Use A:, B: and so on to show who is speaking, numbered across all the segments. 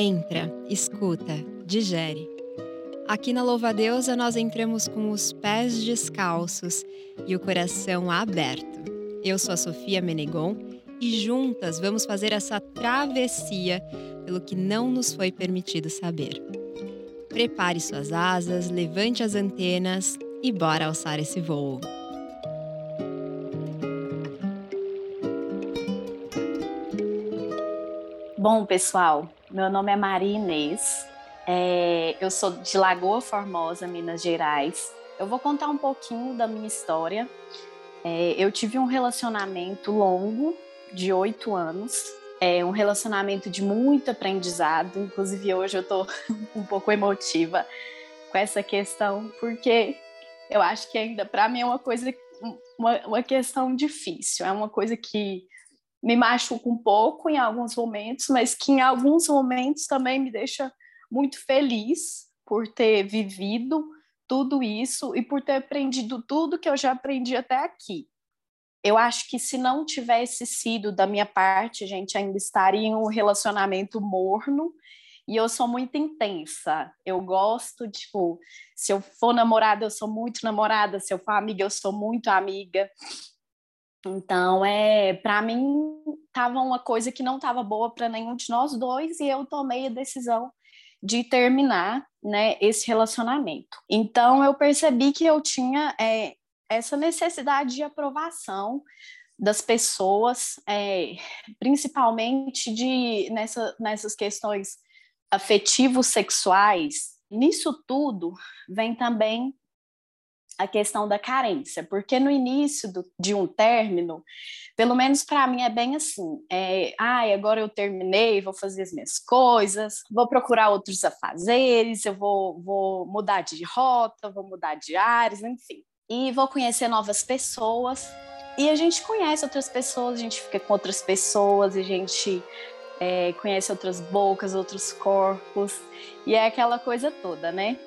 A: Entra, escuta, digere. Aqui na Louva Deusa nós entramos com os pés descalços e o coração aberto. Eu sou a Sofia Menegon e juntas vamos fazer essa travessia pelo que não nos foi permitido saber. Prepare suas asas, levante as antenas e bora alçar esse voo.
B: Bom, pessoal, meu nome é Maria Inês, é, eu sou de Lagoa Formosa, Minas Gerais. Eu vou contar um pouquinho da minha história. É, eu tive um relacionamento longo, de oito anos, é um relacionamento de muito aprendizado. Inclusive, hoje eu estou um pouco emotiva com essa questão, porque eu acho que ainda para mim é uma coisa, uma, uma questão difícil, é uma coisa que me machuca um pouco em alguns momentos, mas que em alguns momentos também me deixa muito feliz por ter vivido tudo isso e por ter aprendido tudo que eu já aprendi até aqui. Eu acho que se não tivesse sido da minha parte, gente ainda estaria em um relacionamento morno. E eu sou muito intensa. Eu gosto, tipo, se eu for namorada, eu sou muito namorada. Se eu for amiga, eu sou muito amiga. Então, é, para mim, tava uma coisa que não estava boa para nenhum de nós dois e eu tomei a decisão de terminar, né, esse relacionamento. Então, eu percebi que eu tinha é, essa necessidade de aprovação das pessoas, é, principalmente de nessa, nessas questões afetivos sexuais. Nisso tudo vem também a questão da carência, porque no início do, de um término, pelo menos para mim é bem assim, é, ai, agora eu terminei, vou fazer as minhas coisas, vou procurar outros afazeres, eu vou, vou mudar de rota, vou mudar de áreas, enfim, e vou conhecer novas pessoas, e a gente conhece outras pessoas, a gente fica com outras pessoas, a gente é, conhece outras bocas, outros corpos, e é aquela coisa toda, né?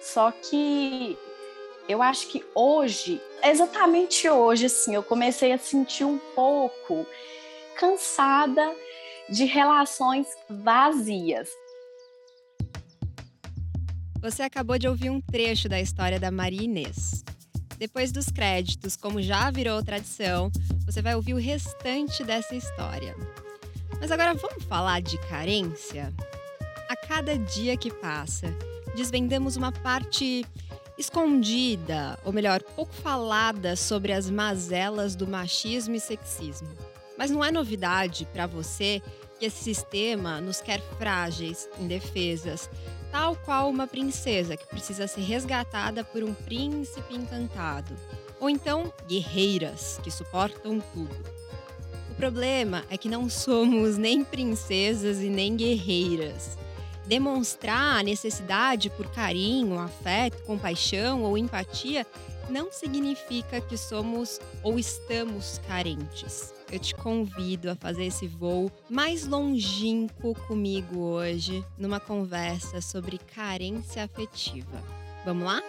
B: Só que eu acho que hoje, exatamente hoje, assim, eu comecei a sentir um pouco cansada de relações vazias.
A: Você acabou de ouvir um trecho da história da Maria Inês. Depois dos créditos, como já virou tradição, você vai ouvir o restante dessa história. Mas agora vamos falar de carência? A cada dia que passa, desvendamos uma parte escondida, ou melhor, pouco falada sobre as mazelas do machismo e sexismo. Mas não é novidade para você que esse sistema nos quer frágeis, indefesas, tal qual uma princesa que precisa ser resgatada por um príncipe encantado. Ou então, guerreiras que suportam tudo. O problema é que não somos nem princesas e nem guerreiras demonstrar a necessidade por carinho, afeto, compaixão ou empatia não significa que somos ou estamos carentes. Eu te convido a fazer esse voo mais longínquo comigo hoje, numa conversa sobre carência afetiva. Vamos lá?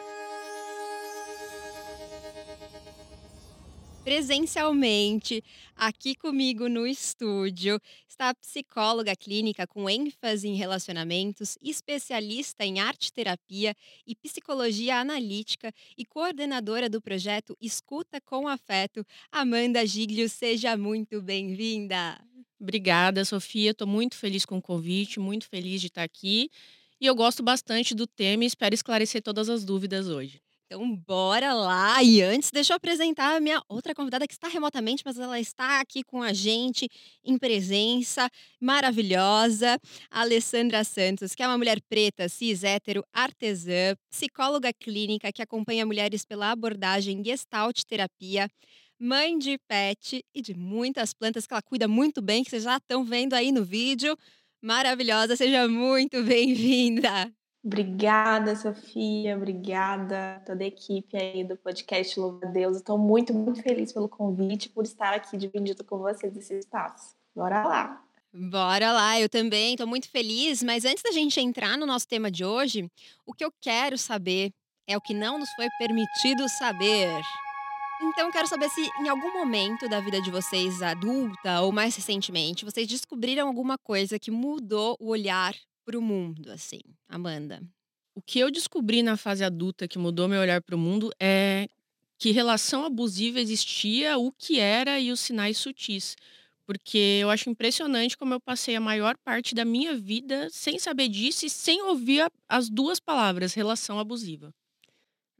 A: Presencialmente aqui comigo no estúdio está a psicóloga clínica com ênfase em relacionamentos, especialista em arte terapia e psicologia analítica e coordenadora do projeto Escuta com Afeto, Amanda Giglio. Seja muito bem-vinda.
C: Obrigada, Sofia. Estou muito feliz com o convite, muito feliz de estar aqui. E eu gosto bastante do tema e espero esclarecer todas as dúvidas hoje.
A: Então, bora lá! E antes, deixa eu apresentar a minha outra convidada que está remotamente, mas ela está aqui com a gente em presença, maravilhosa, Alessandra Santos, que é uma mulher preta, cis, hétero, artesã, psicóloga clínica que acompanha mulheres pela abordagem Gestalt terapia, mãe de pet e de muitas plantas que ela cuida muito bem, que vocês já estão vendo aí no vídeo. Maravilhosa, seja muito bem-vinda!
D: Obrigada, Sofia. Obrigada toda a equipe aí do podcast Louva a Deus. Estou muito, muito feliz pelo convite, por estar aqui dividindo com vocês esse espaço. Bora lá!
A: Bora lá, eu também estou muito feliz, mas antes da gente entrar no nosso tema de hoje, o que eu quero saber é o que não nos foi permitido saber. Então, eu quero saber se em algum momento da vida de vocês, adulta ou mais recentemente, vocês descobriram alguma coisa que mudou o olhar para o mundo, assim, Amanda?
C: O que eu descobri na fase adulta que mudou meu olhar para o mundo é que relação abusiva existia, o que era e os sinais sutis. Porque eu acho impressionante como eu passei a maior parte da minha vida sem saber disso e sem ouvir a- as duas palavras, relação abusiva.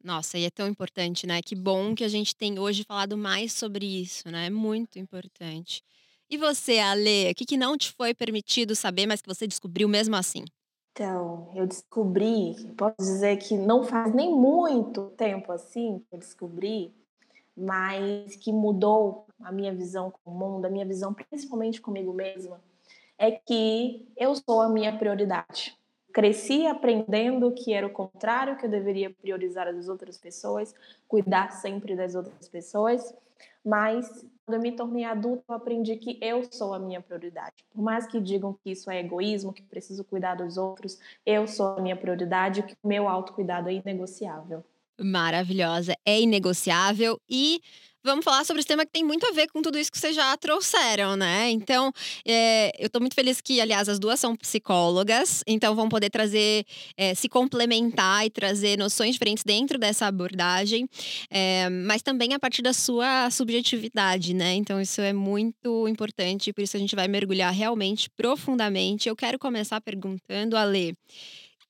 A: Nossa, e é tão importante, né? Que bom que a gente tem hoje falado mais sobre isso, né? É muito importante. E você, Ale, o que, que não te foi permitido saber, mas que você descobriu mesmo assim?
D: Então, eu descobri, posso dizer que não faz nem muito tempo assim que eu descobri, mas que mudou a minha visão com o mundo, a minha visão principalmente comigo mesma, é que eu sou a minha prioridade. Cresci aprendendo que era o contrário, que eu deveria priorizar as outras pessoas, cuidar sempre das outras pessoas, mas quando eu me tornei adulta, eu aprendi que eu sou a minha prioridade. Por mais que digam que isso é egoísmo, que preciso cuidar dos outros, eu sou a minha prioridade, que o meu autocuidado é inegociável.
A: Maravilhosa, é inegociável e vamos falar sobre esse tema que tem muito a ver com tudo isso que vocês já trouxeram, né? Então, é, eu tô muito feliz que, aliás, as duas são psicólogas, então vão poder trazer, é, se complementar e trazer noções diferentes dentro dessa abordagem, é, mas também a partir da sua subjetividade, né? Então, isso é muito importante, por isso a gente vai mergulhar realmente profundamente. Eu quero começar perguntando, Ale, o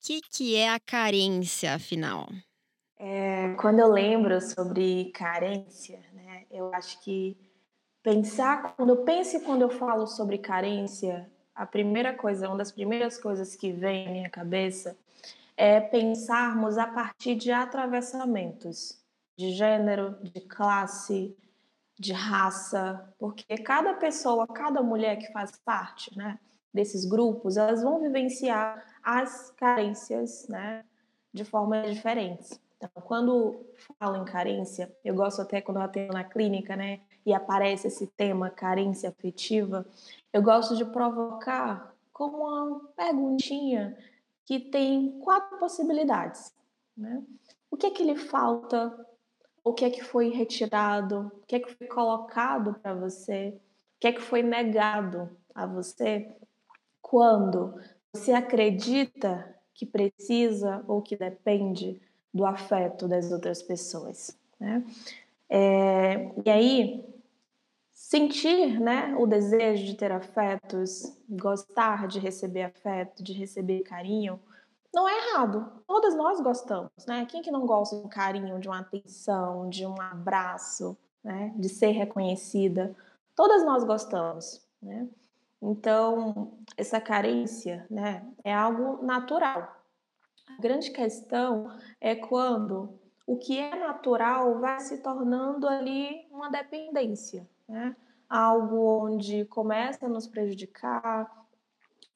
A: que, que é a carência, afinal?
D: É, quando eu lembro sobre carência, eu acho que pensar, quando eu penso e quando eu falo sobre carência, a primeira coisa, uma das primeiras coisas que vem à minha cabeça é pensarmos a partir de atravessamentos de gênero, de classe, de raça, porque cada pessoa, cada mulher que faz parte, né, desses grupos, elas vão vivenciar as carências, né, de formas diferentes. Então, quando falo em carência, eu gosto até quando eu atendo na clínica, né, e aparece esse tema carência afetiva, eu gosto de provocar com uma perguntinha que tem quatro possibilidades, né? O que é que lhe falta? O que é que foi retirado? O que é que foi colocado para você? O que é que foi negado a você? Quando você acredita que precisa ou que depende do afeto das outras pessoas, né? É, e aí sentir, né, o desejo de ter afetos, gostar de receber afeto, de receber carinho, não é errado. Todas nós gostamos, né? Quem que não gosta de um carinho, de uma atenção, de um abraço, né? De ser reconhecida? Todas nós gostamos, né? Então, essa carência, né, é algo natural. A grande questão é quando o que é natural vai se tornando ali uma dependência, né? Algo onde começa a nos prejudicar,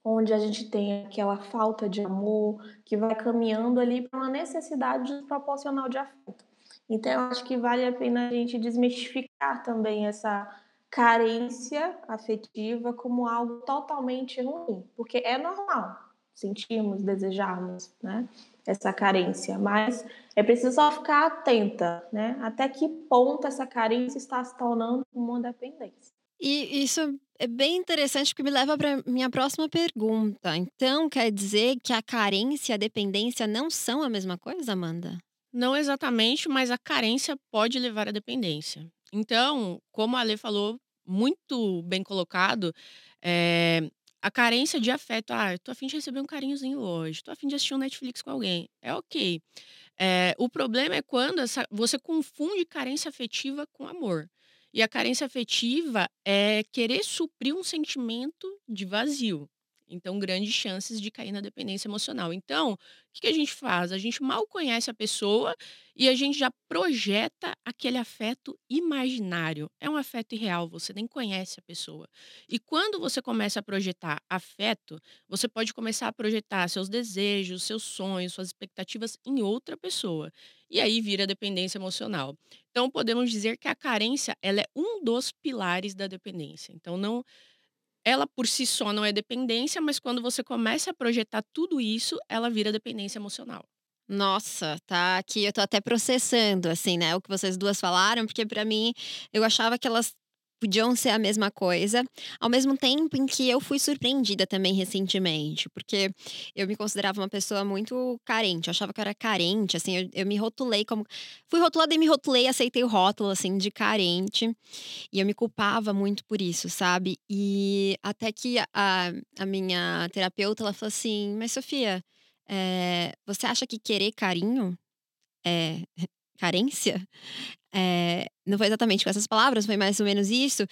D: onde a gente tem aquela falta de amor que vai caminhando ali para uma necessidade desproporcional de afeto. Então, eu acho que vale a pena a gente desmistificar também essa carência afetiva como algo totalmente ruim, porque é normal sentirmos, desejarmos, né, essa carência, mas é preciso só ficar atenta, né, até que ponto essa carência está se tornando uma dependência.
A: E isso é bem interessante porque me leva para minha próxima pergunta. Então, quer dizer que a carência e a dependência não são a mesma coisa, Amanda?
C: Não exatamente, mas a carência pode levar à dependência. Então, como a Ale falou, muito bem colocado, é, a carência de afeto. Ah, tô afim de receber um carinhozinho hoje, tô afim de assistir um Netflix com alguém. É ok. É, o problema é quando essa, você confunde carência afetiva com amor. E a carência afetiva é querer suprir um sentimento de vazio. Então, grandes chances de cair na dependência emocional. Então, o que a gente faz? A gente mal conhece a pessoa e a gente já projeta aquele afeto imaginário. É um afeto irreal, você nem conhece a pessoa. E quando você começa a projetar afeto, você pode começar a projetar seus desejos, seus sonhos, suas expectativas em outra pessoa. E aí vira dependência emocional. Então, podemos dizer que a carência, ela é um dos pilares da dependência. Então, não ela por si só não é dependência, mas quando você começa a projetar tudo isso, ela vira dependência emocional.
A: Nossa, tá aqui, eu tô até processando, assim, né, o que vocês duas falaram, porque para mim eu achava que elas podiam ser a mesma coisa, ao mesmo tempo em que eu fui surpreendida também recentemente, porque eu me considerava uma pessoa muito carente, eu achava que eu era carente, assim, eu, eu me rotulei como. Fui rotulada e me rotulei, aceitei o rótulo, assim, de carente, e eu me culpava muito por isso, sabe? E até que a, a minha terapeuta, ela falou assim: Mas Sofia, é, você acha que querer carinho é carência? É, não foi exatamente com essas palavras, foi mais ou menos isso.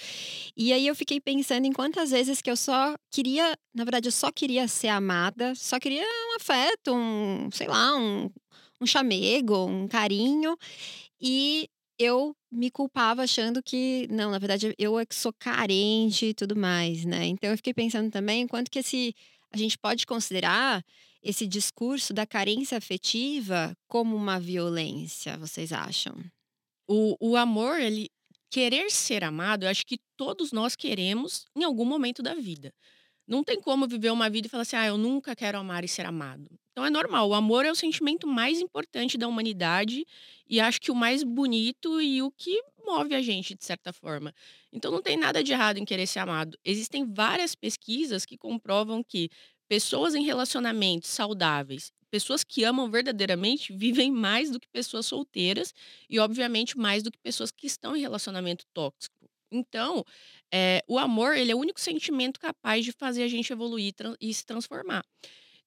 A: E aí eu fiquei pensando em quantas vezes que eu só queria, na verdade, eu só queria ser amada, só queria um afeto, um, sei lá, um, um chamego, um carinho. E eu me culpava achando que, não, na verdade, eu é que sou carente e tudo mais, né? Então eu fiquei pensando também quanto que esse, a gente pode considerar esse discurso da carência afetiva como uma violência, vocês acham?
C: O, o amor, ele querer ser amado, eu acho que todos nós queremos em algum momento da vida. Não tem como viver uma vida e falar assim, ah, eu nunca quero amar e ser amado. Então é normal. O amor é o sentimento mais importante da humanidade e acho que o mais bonito e o que move a gente, de certa forma. Então não tem nada de errado em querer ser amado. Existem várias pesquisas que comprovam que pessoas em relacionamentos saudáveis pessoas que amam verdadeiramente vivem mais do que pessoas solteiras e, obviamente, mais do que pessoas que estão em relacionamento tóxico. Então, é, o amor ele é o único sentimento capaz de fazer a gente evoluir e se transformar.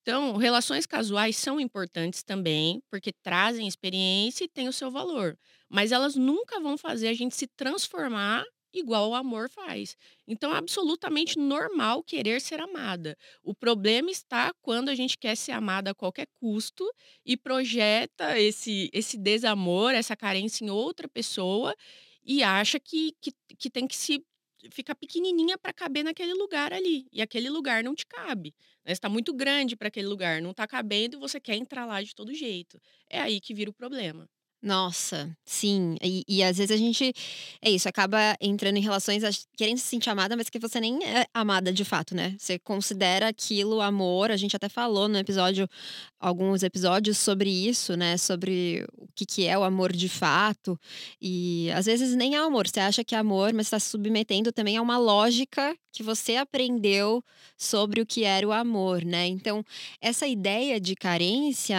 C: Então, relações casuais são importantes também, porque trazem experiência e têm o seu valor. Mas elas nunca vão fazer a gente se transformar igual o amor faz. Então é absolutamente normal querer ser amada. O problema está quando a gente quer ser amada a qualquer custo e projeta esse, esse desamor, essa carência em outra pessoa e acha que, que, que tem que se ficar pequenininha para caber naquele lugar ali. E aquele lugar não te cabe. Né? Está muito grande para aquele lugar, não está cabendo e você quer entrar lá de todo jeito. É aí que vira o problema.
A: Nossa, sim. E, e às vezes a gente. É isso, acaba entrando em relações querendo se sentir amada, mas que você nem é amada de fato, né? Você considera aquilo amor. A gente até falou no episódio, alguns episódios sobre isso, né? Sobre o que, que é o amor de fato. E às vezes nem é amor. Você acha que é amor, mas está se submetendo também a uma lógica que você aprendeu sobre o que era o amor, né? Então, essa ideia de carência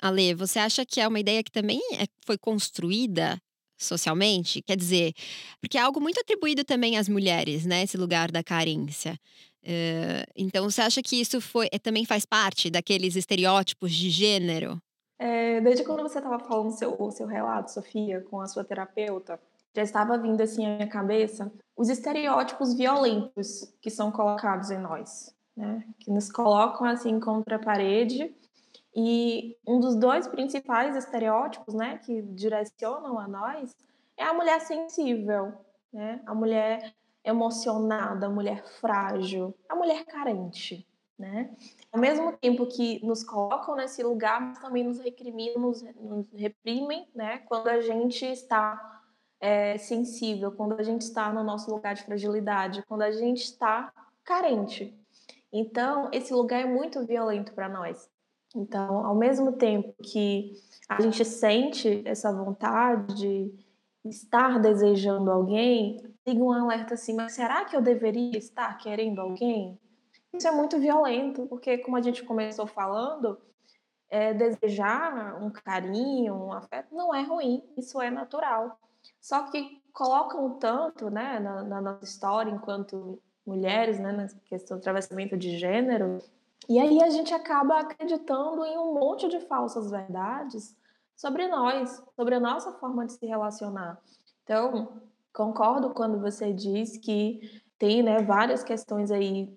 A: Ale, você acha que é uma ideia que também é, foi construída socialmente? Quer dizer, porque é algo muito atribuído também às mulheres, né? Esse lugar da carência. Uh, então, você acha que isso foi, é, também faz parte daqueles estereótipos de gênero?
D: É, desde quando você estava falando seu, o seu relato, Sofia, com a sua terapeuta, já estava vindo assim à minha cabeça os estereótipos violentos que são colocados em nós, né? Que nos colocam assim contra a parede e um dos dois principais estereótipos, né, que direcionam a nós é a mulher sensível, né? A mulher emocionada, a mulher frágil, a mulher carente, né? Ao mesmo tempo que nos colocam nesse lugar, mas também nos recriminam, nos, nos reprimem, né? Quando a gente está é, sensível, quando a gente está no nosso lugar de fragilidade, quando a gente está carente. Então, esse lugar é muito violento para nós. Então, ao mesmo tempo que a gente sente essa vontade de estar desejando alguém, liga um alerta assim, mas será que eu deveria estar querendo alguém? Isso é muito violento, porque como a gente começou falando, é, desejar um carinho, um afeto, não é ruim, isso é natural. Só que colocam tanto né, na, na nossa história enquanto mulheres, né, na questão do atravessamento de gênero, e aí a gente acaba acreditando em um monte de falsas verdades sobre nós, sobre a nossa forma de se relacionar. Então, concordo quando você diz que tem né, várias questões aí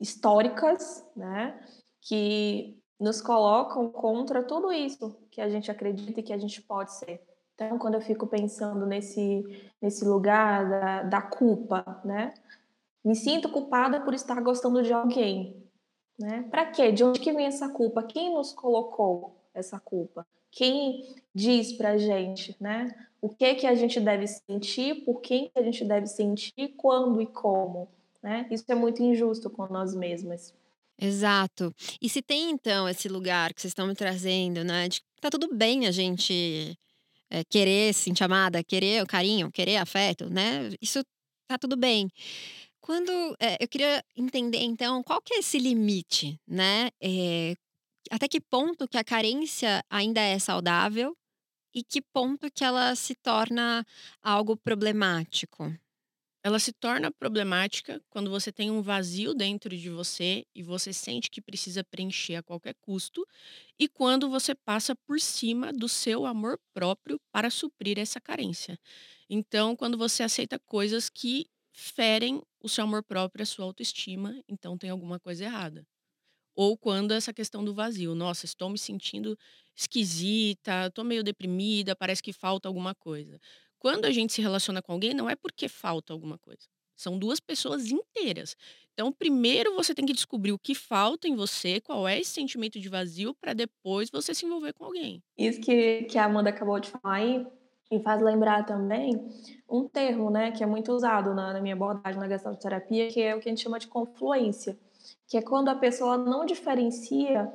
D: históricas, né, que nos colocam contra tudo isso que a gente acredita e que a gente pode ser. Então, quando eu fico pensando nesse, nesse lugar da, da culpa, né, me sinto culpada por estar gostando de alguém, né? Para quê? De onde que vem essa culpa? Quem nos colocou essa culpa? Quem diz para gente, né? O que que a gente deve sentir? Por quem que a gente deve sentir? Quando e como? Né? Isso é muito injusto com nós mesmas.
A: Exato. E se tem então esse lugar que vocês estão me trazendo, né? De que tá tudo bem a gente é, querer se sentir amada, querer o carinho, querer afeto, né? Isso tá tudo bem. Quando é, eu queria entender, então, qual que é esse limite, né? É, até que ponto que a carência ainda é saudável e que ponto que ela se torna algo problemático?
C: Ela se torna problemática quando você tem um vazio dentro de você e você sente que precisa preencher a qualquer custo, e quando você passa por cima do seu amor próprio para suprir essa carência. Então, quando você aceita coisas que ferem o seu amor próprio, a sua autoestima, então tem alguma coisa errada. Ou quando essa questão do vazio, nossa, estou me sentindo esquisita, estou meio deprimida, parece que falta alguma coisa. Quando a gente se relaciona com alguém, não é porque falta alguma coisa. São duas pessoas inteiras. Então, primeiro você tem que descobrir o que falta em você, qual é esse sentimento de vazio, para depois você se envolver com alguém.
D: Isso que, que a Amanda acabou de falar aí, me faz lembrar também um termo, né, que é muito usado na, na minha abordagem na questão de terapia, que é o que a gente chama de confluência, que é quando a pessoa não diferencia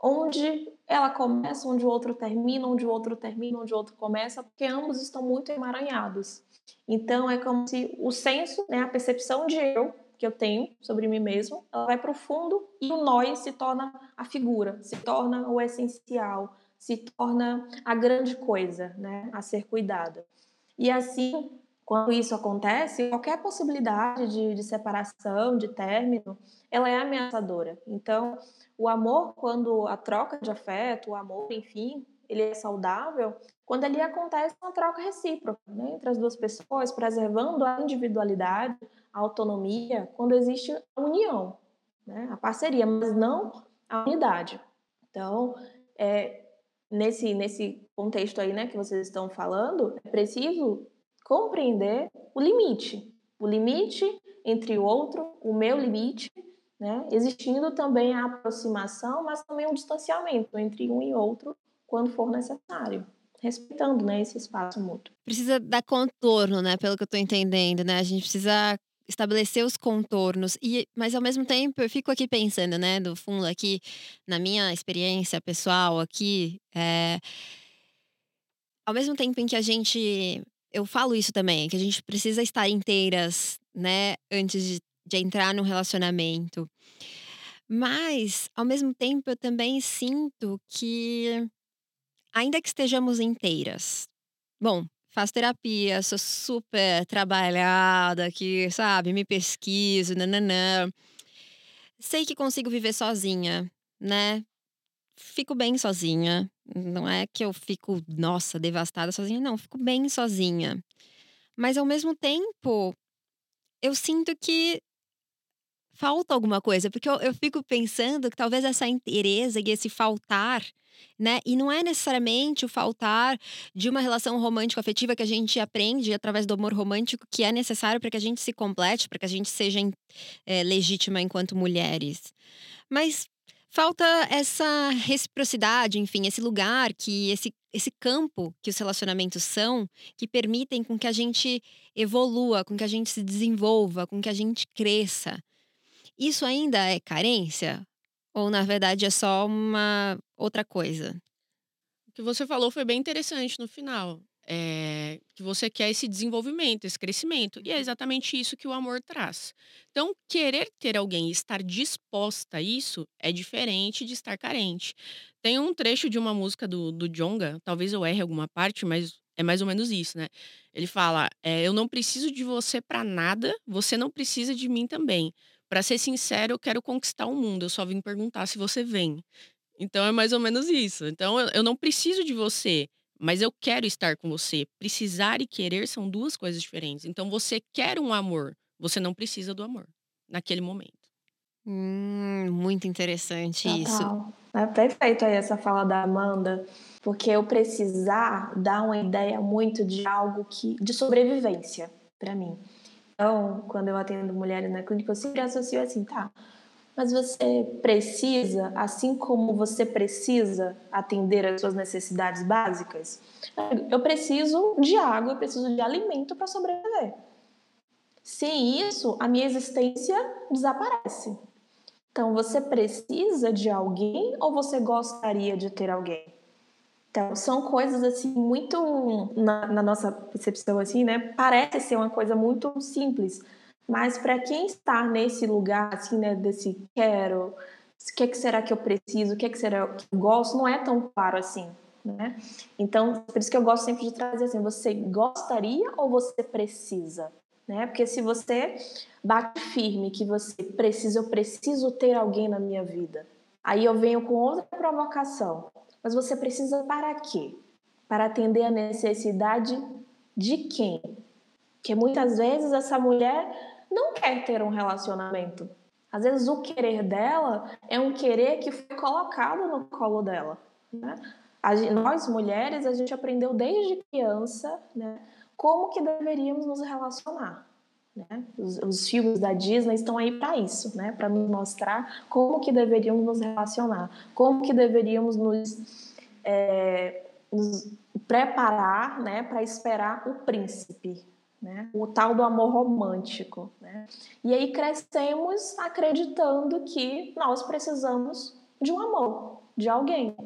D: onde ela começa, onde o outro termina, onde o outro termina, onde o outro começa, porque ambos estão muito emaranhados. Então é como se o senso, né, a percepção de eu que eu tenho sobre mim mesmo, ela vai para o fundo e o nós se torna a figura, se torna o essencial, se torna a grande coisa, né, a ser cuidada. E assim, quando isso acontece, qualquer possibilidade de, de separação, de término, ela é ameaçadora. Então, o amor, quando a troca de afeto, o amor, enfim, ele é saudável, quando ali acontece uma troca recíproca né, entre as duas pessoas, preservando a individualidade, a autonomia, quando existe a união, né, a parceria, mas não a unidade. Então, é, nesse, nesse contexto aí né, que vocês estão falando, é preciso compreender o limite. O limite entre o outro, o meu limite, né? existindo também a aproximação, mas também um distanciamento entre um e outro quando for necessário, respeitando né, esse espaço mútuo.
A: Precisa dar contorno, né? Pelo que eu estou entendendo, né? A gente precisa estabelecer os contornos e mas ao mesmo tempo eu fico aqui pensando né do fundo aqui na minha experiência pessoal aqui é, ao mesmo tempo em que a gente eu falo isso também que a gente precisa estar inteiras né antes de de entrar num relacionamento. Mas, ao mesmo tempo, eu também sinto que, ainda que estejamos inteiras, bom, faço terapia, sou super trabalhada aqui, sabe? Me pesquiso, nananã. Sei que consigo viver sozinha, né? Fico bem sozinha. Não é que eu fico, nossa, devastada sozinha, não, fico bem sozinha. Mas ao mesmo tempo, eu sinto que falta alguma coisa, porque eu, eu fico pensando que talvez essa inteireza e esse faltar né? E não é necessariamente o faltar de uma relação romântico afetiva que a gente aprende através do amor romântico que é necessário para que a gente se complete, para que a gente seja é, legítima enquanto mulheres. Mas falta essa reciprocidade, enfim, esse lugar que esse esse campo que os relacionamentos são, que permitem com que a gente evolua, com que a gente se desenvolva, com que a gente cresça. Isso ainda é carência? Ou na verdade é só uma outra coisa?
C: O que você falou foi bem interessante no final. É, que você quer esse desenvolvimento, esse crescimento. E é exatamente isso que o amor traz. Então, querer ter alguém estar disposta a isso é diferente de estar carente. Tem um trecho de uma música do, do Jonga, talvez eu erre alguma parte, mas é mais ou menos isso, né? Ele fala: é, Eu não preciso de você para nada, você não precisa de mim também. Para ser sincero, eu quero conquistar o mundo. Eu só vim perguntar se você vem. Então é mais ou menos isso. Então eu, não preciso de você, mas eu quero estar com você. Precisar e querer são duas coisas diferentes. Então você quer um amor, você não precisa do amor naquele momento.
A: Hum, muito interessante Total. isso.
D: É perfeito aí essa fala da Amanda, porque eu precisar dá uma ideia muito de algo que de sobrevivência para mim. Então, quando eu atendo mulheres na clínica, eu sempre associo assim, tá? Mas você precisa, assim como você precisa atender às suas necessidades básicas, eu preciso de água, eu preciso de alimento para sobreviver. Sem isso, a minha existência desaparece. Então, você precisa de alguém ou você gostaria de ter alguém? Então, são coisas assim muito na, na, nossa percepção assim, né? Parece ser uma coisa muito simples, mas para quem está nesse lugar assim, né, desse quero, o que, é que será que eu preciso, o que, é que será que eu gosto, não é tão claro assim, né? Então, por isso que eu gosto sempre de trazer assim, você gostaria ou você precisa? Né? Porque se você bate firme que você precisa, eu preciso ter alguém na minha vida. Aí eu venho com outra provocação. Mas você precisa para quê? Para atender a necessidade de quem? Porque muitas vezes essa mulher não quer ter um relacionamento. Às vezes o querer dela é um querer que foi colocado no colo dela. Né? nós mulheres a gente aprendeu desde criança, né, como que deveríamos nos relacionar. Né? Os, os, filmes da Disney estão aí para isso, né? para nos mostrar como que deveríamos nos relacionar, como que deveríamos nos, é, nos preparar né? para esperar o príncipe, né? o tal do amor romântico. Né? E aí crescemos acreditando que nós precisamos de um amor, de alguém.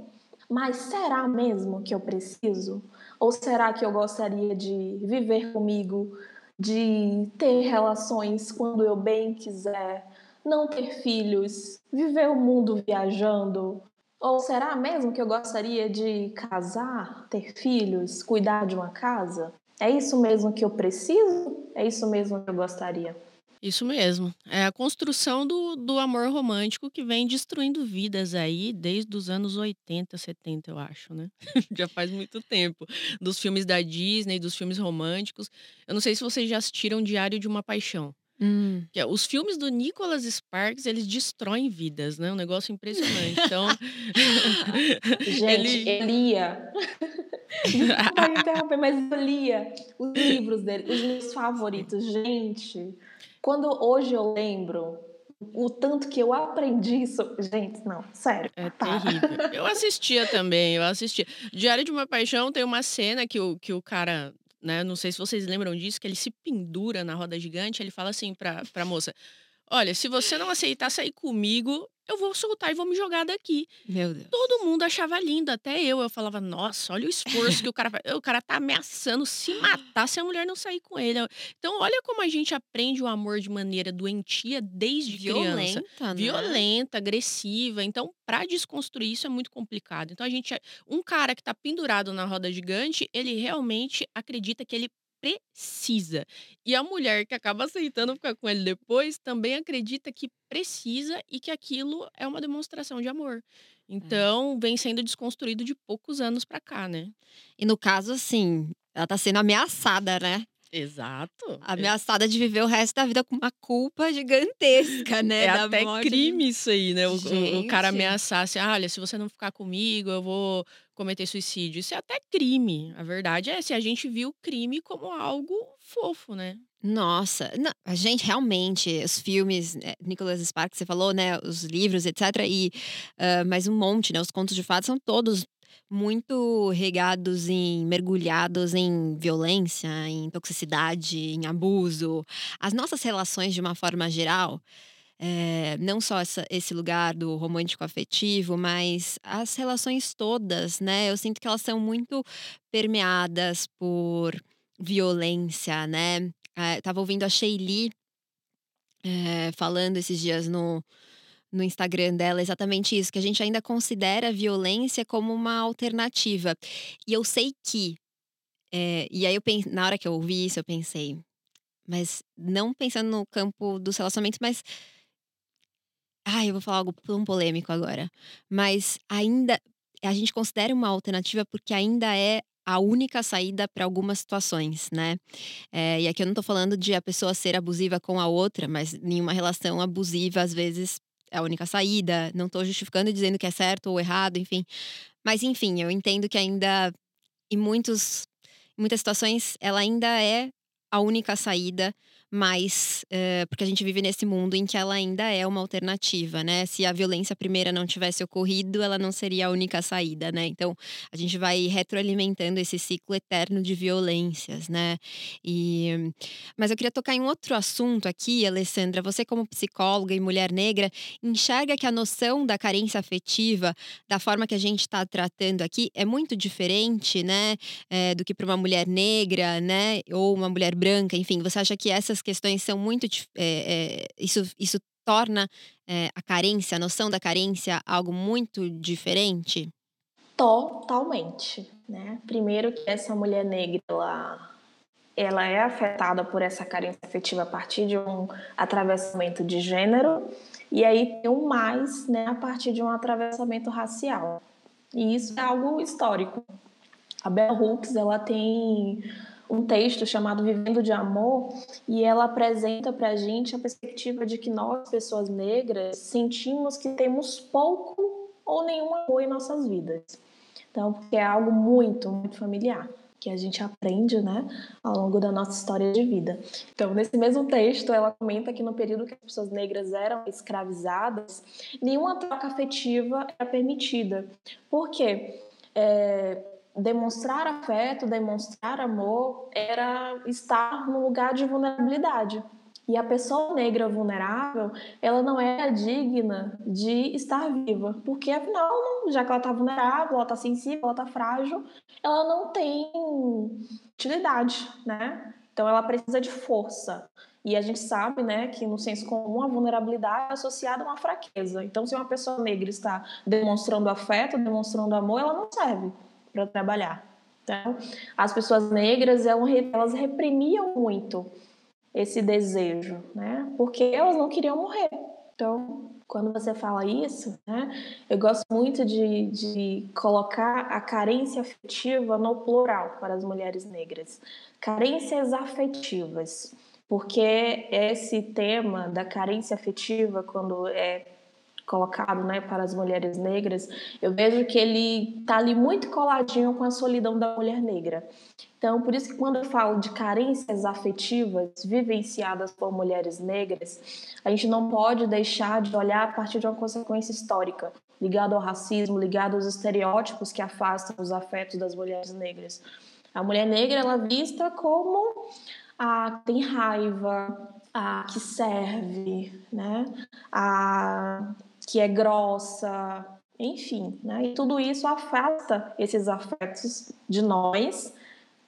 D: Mas será mesmo que eu preciso? Ou será que eu gostaria de viver comigo? De ter relações quando eu bem quiser, não ter filhos, viver o mundo viajando? Ou será mesmo que eu gostaria de casar, ter filhos, cuidar de uma casa? É isso mesmo que eu preciso? É isso mesmo que eu gostaria?
C: Isso mesmo. É a construção do, do amor romântico que vem destruindo vidas aí desde os anos 80, 70, eu acho, né? Já faz muito tempo. Dos filmes da Disney, dos filmes românticos. Eu não sei se vocês já assistiram Diário de uma Paixão. Hum. Que é, os filmes do Nicholas Sparks, eles destroem vidas, né? Um negócio impressionante. Então.
D: Gente, ele... lia. Desculpa interromper, mas eu lia os livros dele, os meus favoritos. Gente. Quando hoje eu lembro o tanto que eu aprendi isso. Gente, não, sério.
C: É terrível. Eu assistia também, eu assistia. Diário de uma Paixão tem uma cena que o, que o cara, né? Não sei se vocês lembram disso, que ele se pendura na roda gigante, ele fala assim pra, pra moça: Olha, se você não aceitar sair comigo, eu vou soltar e vou me jogar daqui.
A: Meu Deus.
C: Todo mundo achava lindo, até eu. Eu falava, nossa, olha o esforço que o cara faz. O cara tá ameaçando se matar se a mulher não sair com ele. Então, olha como a gente aprende o amor de maneira doentia desde
A: Violenta,
C: criança. Né? Violenta, agressiva. Então, para desconstruir isso é muito complicado. Então, a gente. Um cara que tá pendurado na roda gigante, ele realmente acredita que ele precisa. E a mulher que acaba aceitando ficar com ele depois também acredita que precisa e que aquilo é uma demonstração de amor. É. Então, vem sendo desconstruído de poucos anos para cá, né?
A: E no caso, assim, ela tá sendo ameaçada, né?
C: Exato.
A: Ameaçada de viver o resto da vida com uma culpa gigantesca, né?
C: É até crime isso aí, né? O, o, cara ameaçar assim, ah, olha, se você não ficar comigo, eu vou cometer suicídio. Isso é até crime. A verdade é, se a gente viu crime como algo fofo, né?
A: Nossa, não, a gente realmente, os filmes, é, Nicholas Sparks, você falou, né, os livros, etc. E uh, mais um monte, né? Os contos de fato são todos muito regados em mergulhados em violência, em toxicidade, em abuso. As nossas relações, de uma forma geral, é, não só essa, esse lugar do romântico afetivo, mas as relações todas, né? Eu sinto que elas são muito permeadas por violência, né? É, tava ouvindo a Sheili é, falando esses dias no, no Instagram dela exatamente isso, que a gente ainda considera a violência como uma alternativa. E eu sei que. É, e aí eu pense, na hora que eu ouvi isso, eu pensei, mas não pensando no campo dos relacionamentos, mas. Ai, eu vou falar algo tão polêmico agora. Mas ainda. A gente considera uma alternativa porque ainda é a única saída para algumas situações, né? É, e aqui eu não tô falando de a pessoa ser abusiva com a outra, mas nenhuma relação abusiva, às vezes, é a única saída. Não estou justificando e dizendo que é certo ou errado, enfim. Mas, enfim, eu entendo que ainda, em, muitos, em muitas situações, ela ainda é a única saída, mas uh, porque a gente vive nesse mundo em que ela ainda é uma alternativa, né? Se a violência primeira não tivesse ocorrido, ela não seria a única saída, né? Então a gente vai retroalimentando esse ciclo eterno de violências, né? E mas eu queria tocar em outro assunto aqui, Alessandra. Você como psicóloga e mulher negra enxerga que a noção da carência afetiva, da forma que a gente está tratando aqui, é muito diferente, né? É, do que para uma mulher negra, né? Ou uma mulher branca, enfim. Você acha que essas questões são muito. É, é, isso, isso torna é, a carência, a noção da carência, algo muito diferente?
D: Totalmente, né? Primeiro que essa mulher negra, ela, ela é afetada por essa carência afetiva a partir de um atravessamento de gênero e aí tem um mais, né, a partir de um atravessamento racial. E isso é algo histórico. A Bell Hooks, ela tem um texto chamado Vivendo de Amor e ela apresenta para a gente a perspectiva de que nós, pessoas negras, sentimos que temos pouco ou nenhum amor em nossas vidas. Então, porque é algo muito, muito familiar que a gente aprende, né, ao longo da nossa história de vida. Então, nesse mesmo texto, ela comenta que no período que as pessoas negras eram escravizadas, nenhuma troca afetiva era permitida. Por quê? É, demonstrar afeto, demonstrar amor, era estar no lugar de vulnerabilidade. E a pessoa negra vulnerável, ela não era digna de estar viva, porque afinal, já que ela está vulnerável, ela está sensível, ela está frágil, ela não tem utilidade, né? Então ela precisa de força. E a gente sabe, né, que no senso comum a vulnerabilidade é associada a uma fraqueza. Então, se uma pessoa negra está demonstrando afeto, demonstrando amor, ela não serve para trabalhar. Então, as pessoas negras elas reprimiam muito esse desejo, né? Porque elas não queriam morrer. Então, quando você fala isso, né, eu gosto muito de, de colocar a carência afetiva no plural para as mulheres negras. Carências afetivas, porque esse tema da carência afetiva, quando é colocado né, para as mulheres negras, eu vejo que ele está ali muito coladinho com a solidão da mulher negra. Então, por isso que quando eu falo de carências afetivas vivenciadas por mulheres negras, a gente não pode deixar de olhar a partir de uma consequência histórica, ligada ao racismo, ligada aos estereótipos que afastam os afetos das mulheres negras. A mulher negra ela é vista como a que tem raiva, a que serve, né? A que é grossa, enfim, né? E tudo isso afasta esses afetos de nós,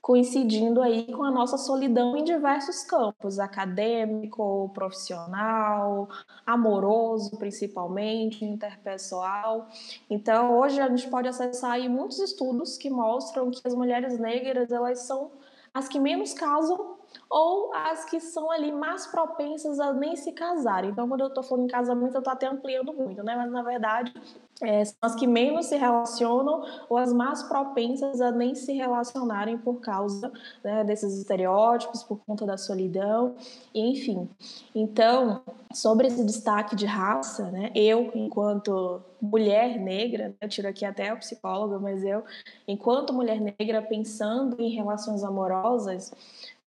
D: coincidindo aí com a nossa solidão em diversos campos, acadêmico, profissional, amoroso, principalmente, interpessoal. Então, hoje a gente pode acessar aí muitos estudos que mostram que as mulheres negras, elas são as que menos casam ou as que são ali mais propensas a nem se casar. Então, quando eu estou falando em casamento, eu estou até ampliando muito, né? Mas na verdade, é, são as que menos se relacionam ou as mais propensas a nem se relacionarem por causa né, desses estereótipos, por conta da solidão, enfim. Então, sobre esse destaque de raça, né? Eu, enquanto mulher negra, né, eu tiro aqui até a psicóloga, mas eu, enquanto mulher negra, pensando em relações amorosas,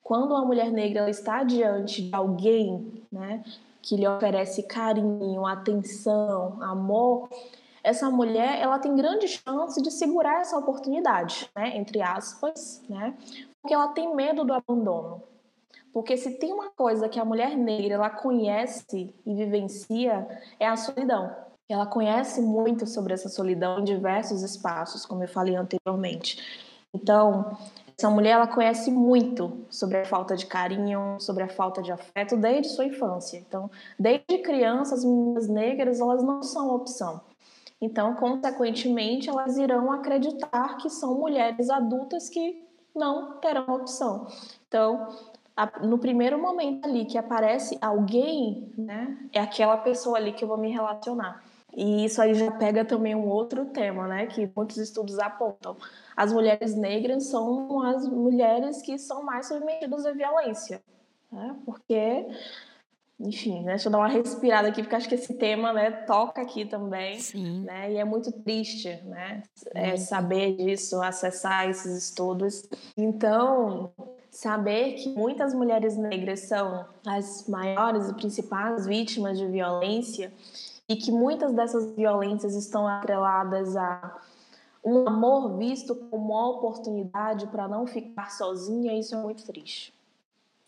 D: quando uma mulher negra está diante de alguém, né, que lhe oferece carinho, atenção, amor, essa mulher ela tem grande chance de segurar essa oportunidade, né, entre aspas, né, porque ela tem medo do abandono. Porque se tem uma coisa que a mulher negra ela conhece e vivencia é a solidão. Ela conhece muito sobre essa solidão em diversos espaços, como eu falei anteriormente. Então, essa mulher ela conhece muito sobre a falta de carinho, sobre a falta de afeto desde sua infância. Então, desde criança, as meninas negras elas não são opção. Então, consequentemente, elas irão acreditar que são mulheres adultas que não terão opção. Então, no primeiro momento ali que aparece alguém, né, é aquela pessoa ali que eu vou me relacionar. E isso aí já pega também um outro tema, né, que muitos estudos apontam as mulheres negras são as mulheres que são mais submetidas à violência, né? Porque, enfim, né? deixa eu dar uma respirada aqui, porque acho que esse tema, né, toca aqui também,
A: Sim.
D: né? E é muito triste, né? É, saber disso, acessar esses estudos. Então, saber que muitas mulheres negras são as maiores e principais vítimas de violência e que muitas dessas violências estão atreladas a um amor visto como uma oportunidade para não ficar sozinha, isso é muito triste.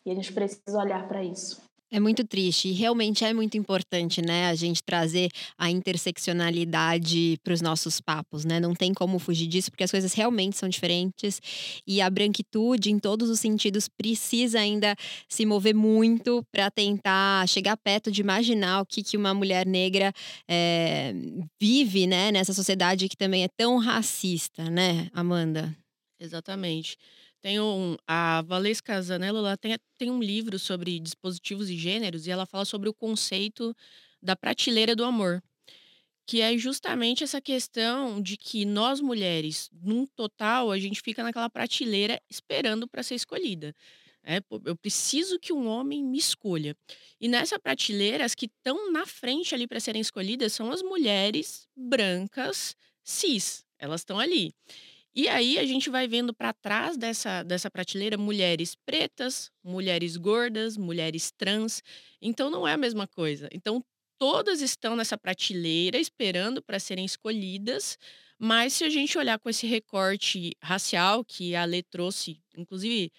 D: E a gente precisa olhar para isso.
A: É muito triste e realmente é muito importante, né, a gente trazer a interseccionalidade para os nossos papos, né? Não tem como fugir disso, porque as coisas realmente são diferentes e a branquitude, em todos os sentidos, precisa ainda se mover muito para tentar chegar perto de imaginar o que, que uma mulher negra é, vive, né, nessa sociedade que também é tão racista, né, Amanda?
C: Exatamente. Tem um, a Valesca Zanello, ela tem, tem um livro sobre dispositivos e gêneros e ela fala sobre o conceito da prateleira do amor, que é justamente essa questão de que nós mulheres, num total, a gente fica naquela prateleira esperando para ser escolhida. É, eu preciso que um homem me escolha. E nessa prateleira, as que estão na frente ali para serem escolhidas são as mulheres brancas cis. Elas estão ali. E aí a gente vai vendo para trás dessa, dessa prateleira mulheres pretas, mulheres gordas, mulheres trans. Então não é a mesma coisa. Então todas estão nessa prateleira esperando para serem escolhidas, mas se a gente olhar com esse recorte racial que a Lê trouxe, inclusive